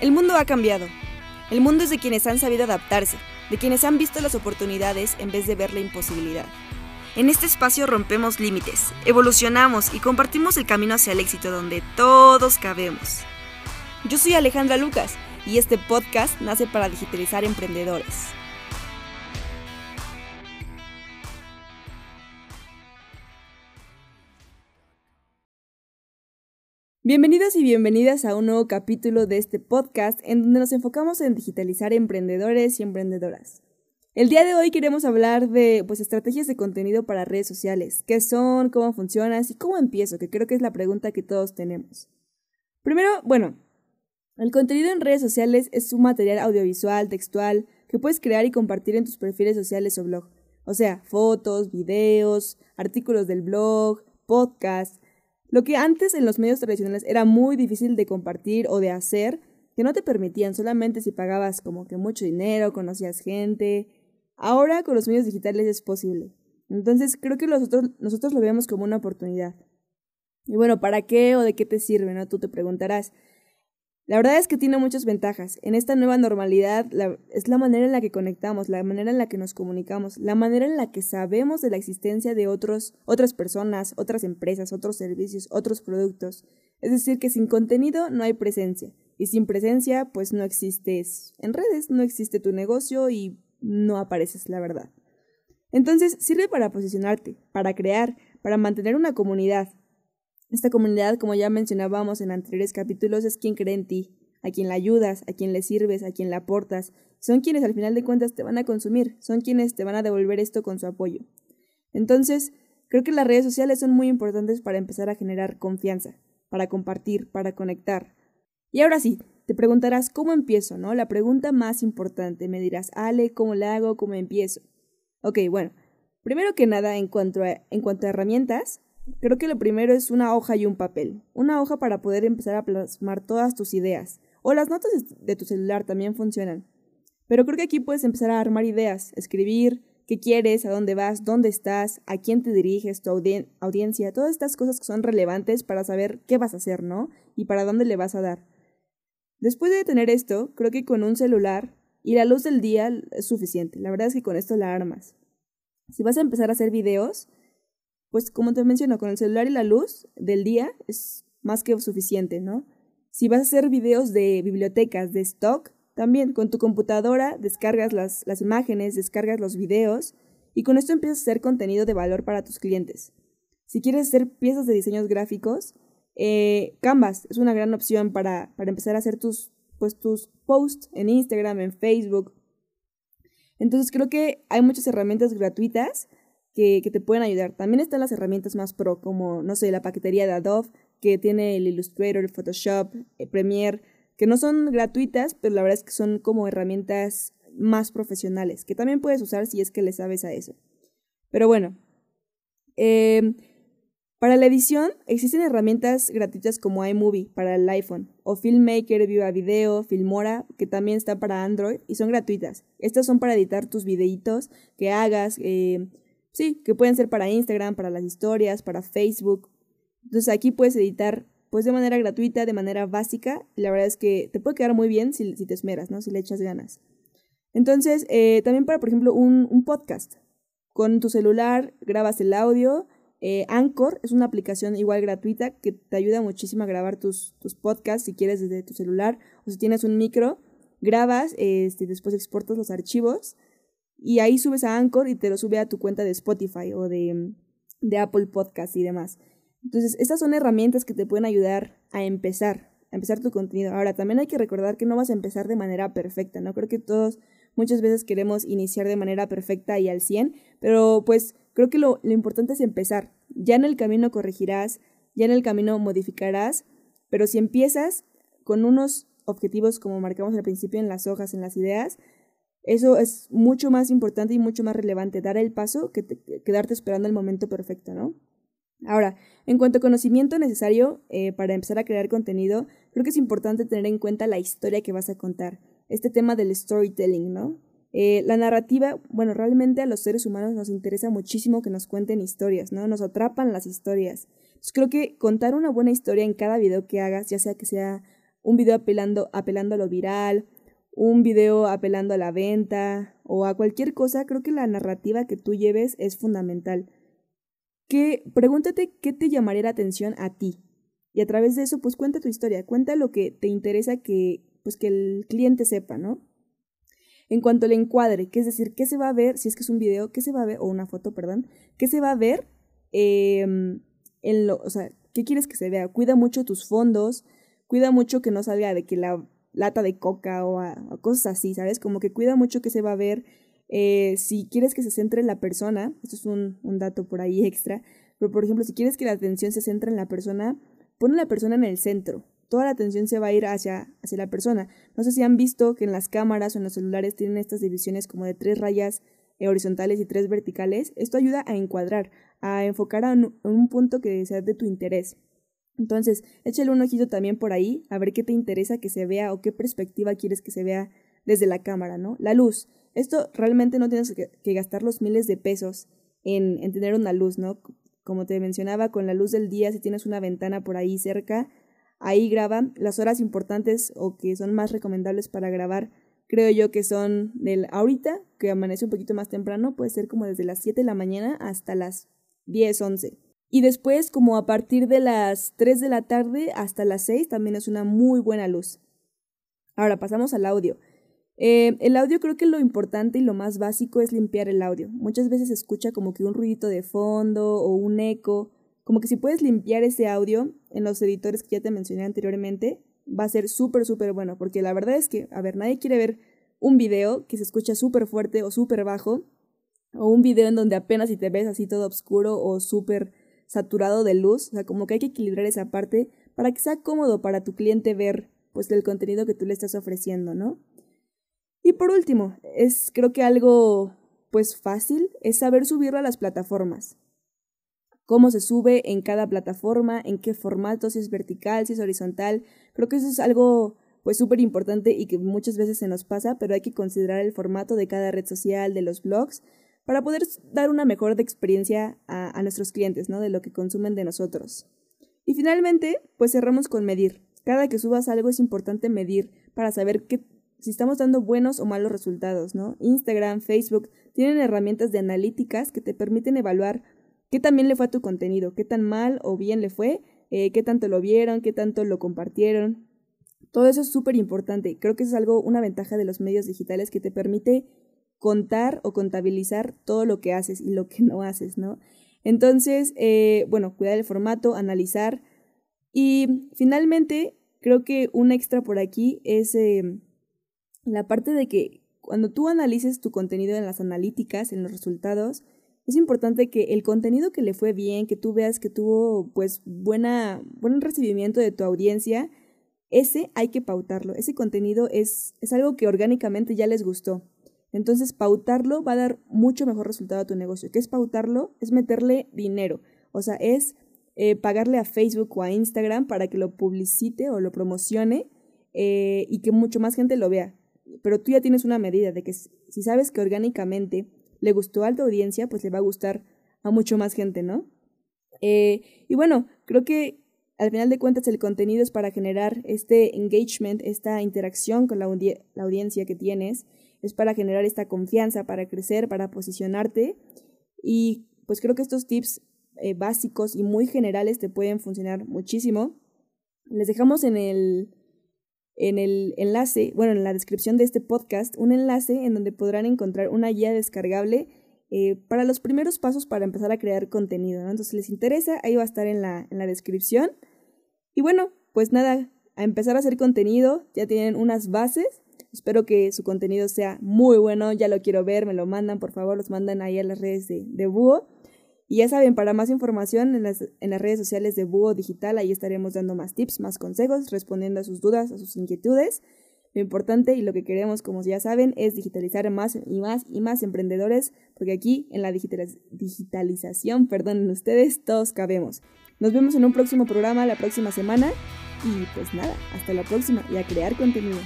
El mundo ha cambiado. El mundo es de quienes han sabido adaptarse, de quienes han visto las oportunidades en vez de ver la imposibilidad. En este espacio rompemos límites, evolucionamos y compartimos el camino hacia el éxito donde todos cabemos. Yo soy Alejandra Lucas y este podcast nace para digitalizar emprendedores. Bienvenidos y bienvenidas a un nuevo capítulo de este podcast en donde nos enfocamos en digitalizar emprendedores y emprendedoras. El día de hoy queremos hablar de pues estrategias de contenido para redes sociales, qué son, cómo funcionan y cómo empiezo, que creo que es la pregunta que todos tenemos. Primero, bueno, el contenido en redes sociales es un material audiovisual, textual, que puedes crear y compartir en tus perfiles sociales o blog. O sea, fotos, videos, artículos del blog, podcasts, lo que antes en los medios tradicionales era muy difícil de compartir o de hacer, que no te permitían solamente si pagabas como que mucho dinero, conocías gente. Ahora con los medios digitales es posible. Entonces creo que nosotros, nosotros lo vemos como una oportunidad. Y bueno, ¿para qué o de qué te sirve? ¿no? Tú te preguntarás. La verdad es que tiene muchas ventajas. En esta nueva normalidad es la manera en la que conectamos, la manera en la que nos comunicamos, la manera en la que sabemos de la existencia de otros, otras personas, otras empresas, otros servicios, otros productos. Es decir, que sin contenido no hay presencia. Y sin presencia, pues no existes en redes, no existe tu negocio y no apareces, la verdad. Entonces, sirve para posicionarte, para crear, para mantener una comunidad, esta comunidad, como ya mencionábamos en anteriores capítulos, es quien cree en ti, a quien la ayudas, a quien le sirves, a quien la aportas. Son quienes al final de cuentas te van a consumir, son quienes te van a devolver esto con su apoyo. Entonces, creo que las redes sociales son muy importantes para empezar a generar confianza, para compartir, para conectar. Y ahora sí, te preguntarás cómo empiezo, ¿no? La pregunta más importante. Me dirás, Ale, ¿cómo la hago? ¿Cómo empiezo? Ok, bueno, primero que nada, en en cuanto a herramientas, Creo que lo primero es una hoja y un papel. Una hoja para poder empezar a plasmar todas tus ideas. O las notas de tu celular también funcionan. Pero creo que aquí puedes empezar a armar ideas, escribir qué quieres, a dónde vas, dónde estás, a quién te diriges, tu audiencia, todas estas cosas que son relevantes para saber qué vas a hacer, ¿no? Y para dónde le vas a dar. Después de tener esto, creo que con un celular y la luz del día es suficiente. La verdad es que con esto la armas. Si vas a empezar a hacer videos, pues como te menciono, con el celular y la luz del día es más que suficiente, ¿no? Si vas a hacer videos de bibliotecas, de stock, también con tu computadora descargas las, las imágenes, descargas los videos y con esto empiezas a hacer contenido de valor para tus clientes. Si quieres hacer piezas de diseños gráficos, eh, Canvas es una gran opción para, para empezar a hacer tus, pues, tus posts en Instagram, en Facebook. Entonces creo que hay muchas herramientas gratuitas que, te pueden ayudar. También están las herramientas más pro, como, no sé, la paquetería de Adobe, que tiene el Illustrator, el Photoshop, Premiere, que no son gratuitas, pero la verdad es que son como herramientas más profesionales, que también puedes usar si es que le sabes a eso. Pero bueno, eh, para la edición existen herramientas gratuitas como iMovie para el iPhone o Filmmaker, Viva Video, Filmora, que también está para Android y son gratuitas. Estas son para editar tus videitos que hagas, eh, Sí, que pueden ser para Instagram, para las historias, para Facebook. Entonces aquí puedes editar pues de manera gratuita, de manera básica. Y la verdad es que te puede quedar muy bien si, te esmeras, ¿no? Si le echas ganas. Entonces, eh, también para, por ejemplo, un, podcast. Con tu celular grabas el audio. Eh, Anchor es una aplicación igual gratuita que te ayuda muchísimo a grabar tus, tus podcasts si quieres desde tu celular o si tienes un micro. Grabas, este, después exportas los archivos y ahí subes a Anchor y te lo sube a tu cuenta de Spotify o de, de Apple Podcast y demás. Entonces, estas son herramientas que te pueden ayudar a empezar, a empezar tu contenido. Ahora, también hay que recordar que no vas a empezar de manera perfecta, ¿no? Creo que todos muchas veces queremos iniciar de manera perfecta y al 100, pero pues creo que lo, lo importante es empezar. Ya en el camino corregirás, ya en el camino modificarás, pero si empiezas con unos objetivos como marcamos al principio en las hojas, en las ideas, eso es mucho más importante y mucho más relevante, dar el paso que quedarte esperando el momento perfecto, ¿no? Ahora, en cuanto a conocimiento necesario eh, para empezar a crear contenido, creo que es importante tener en cuenta la historia que vas a contar. Este tema del storytelling, ¿no? Eh, la narrativa, bueno, realmente a los seres humanos nos interesa muchísimo que nos cuenten historias, ¿no? Nos atrapan las historias. Entonces creo que contar una buena historia en cada video que hagas, ya sea que sea un video apelando, apelando a lo viral, un video apelando a la venta o a cualquier cosa, creo que la narrativa que tú lleves es fundamental. Que pregúntate qué te llamaría la atención a ti. Y a través de eso, pues cuenta tu historia, cuenta lo que te interesa que, pues, que el cliente sepa, ¿no? En cuanto al encuadre, que es decir, qué se va a ver, si es que es un video, qué se va a ver, o una foto, perdón, qué se va a ver em, en lo, o sea, qué quieres que se vea. Cuida mucho tus fondos, cuida mucho que no salga de que la lata de coca o, cosas así, ¿sabes? Como que cuida mucho que se va a ver. Eh, si quieres que se centre en la persona, esto es un, un dato por ahí extra, pero por ejemplo, si quieres que la atención se centre en la persona, pon a la persona en el centro. Toda la atención se va a ir hacia, hacia la persona. No sé si han visto que en las cámaras o en los celulares tienen estas divisiones como de tres rayas horizontales y tres verticales. Esto ayuda a encuadrar, a enfocar a un punto que sea de tu interés. Entonces, échale un ojito también por ahí, a ver qué te interesa que se vea o qué perspectiva quieres que se vea desde la cámara, ¿no? La luz. Esto realmente no tienes que, gastar los miles de pesos en, en, tener una luz, ¿no? Como te mencionaba, con la luz del día, si tienes una ventana por ahí cerca, ahí graba. Las horas importantes o que son más recomendables para grabar, creo yo que son del ahorita, que amanece un poquito más temprano, puede ser como desde las 7 de la mañana hasta las 10, 11. Y después, como a partir de las 3 de la tarde hasta las 6, también es una muy buena luz. Ahora pasamos al audio. Eh, el audio creo que lo importante y lo más básico es limpiar el audio. Muchas veces se escucha como que un ruidito de fondo o un eco. Como que si puedes limpiar ese audio en los editores que ya te mencioné anteriormente, va a ser súper, súper bueno. Porque la verdad es que, a ver, nadie quiere ver un video que se escucha súper fuerte o súper bajo. O un video en donde apenas si te ves así todo oscuro o súper saturado de luz, o sea, como que hay que equilibrar esa parte para que sea cómodo para tu cliente ver pues el contenido que tú le estás ofreciendo, ¿no? Y por último, es creo que algo pues fácil es saber subirlo a las plataformas. Cómo se sube en cada plataforma, en qué formato, si es vertical, si es horizontal. Creo que eso es algo pues súper importante y que muchas veces se nos pasa, pero hay que considerar el formato de cada red social, de los blogs, para poder dar una mejor experiencia a, nuestros clientes, ¿no? De lo que consumen de nosotros. Y finalmente, pues cerramos con medir. Cada que subas algo es importante medir para saber si estamos dando buenos o malos resultados, ¿no? Instagram, Facebook tienen herramientas de analíticas que te permiten evaluar qué también le fue a tu contenido, qué tan mal o bien le fue, eh, qué tanto lo vieron, qué tanto lo compartieron. Todo eso es súper importante. Creo que es algo, una ventaja de los medios digitales que te permite contar o contabilizar todo lo que haces y lo que no haces, ¿no? Entonces, eh, bueno, cuidar el formato, analizar. Y finalmente, creo que un extra por aquí es eh, la parte de que cuando tú analices tu contenido en las analíticas, en los resultados, es importante que el contenido que le fue bien, que tú veas que tuvo pues buena, buen recibimiento de tu audiencia, ese hay que pautarlo. Ese contenido es, es algo que orgánicamente ya les gustó. Entonces, pautarlo va a dar mucho mejor resultado a tu negocio. ¿Qué es pautarlo? Es meterle dinero. O sea, es eh, pagarle a Facebook o a Instagram para que lo publicite o lo promocione eh, y que mucho más gente lo vea. Pero tú ya tienes una medida de que si sabes que orgánicamente le gustó a tu audiencia, pues le va a gustar a mucho más gente, ¿no? Eh, y bueno, creo que al final de cuentas el contenido es para generar este engagement, esta interacción con la audiencia que tienes es para generar esta confianza, para crecer, para posicionarte. Y pues creo que estos tips eh, básicos y muy generales te pueden funcionar muchísimo. Les dejamos en el, en el enlace, bueno, en la descripción de este podcast, un enlace en donde podrán encontrar una guía descargable eh, para los primeros pasos para empezar a crear contenido. Entonces, si les interesa, ahí va a estar en la, en la descripción. Y bueno, pues nada, a empezar a hacer contenido, ya tienen unas bases Espero que su contenido sea muy bueno, ya lo quiero ver, me lo mandan, por favor, los mandan ahí a las redes de, de Búho. Y ya saben, para más información en las, en las redes sociales de Búho Digital, ahí estaremos dando más tips, más consejos, respondiendo a sus dudas, a sus inquietudes. Lo importante y lo que queremos, como ya saben, es digitalizar más y más y más emprendedores, porque aquí en la digitalización, perdonen ustedes, todos cabemos. Nos vemos en un próximo programa la próxima semana y pues nada, hasta la próxima y a crear contenido.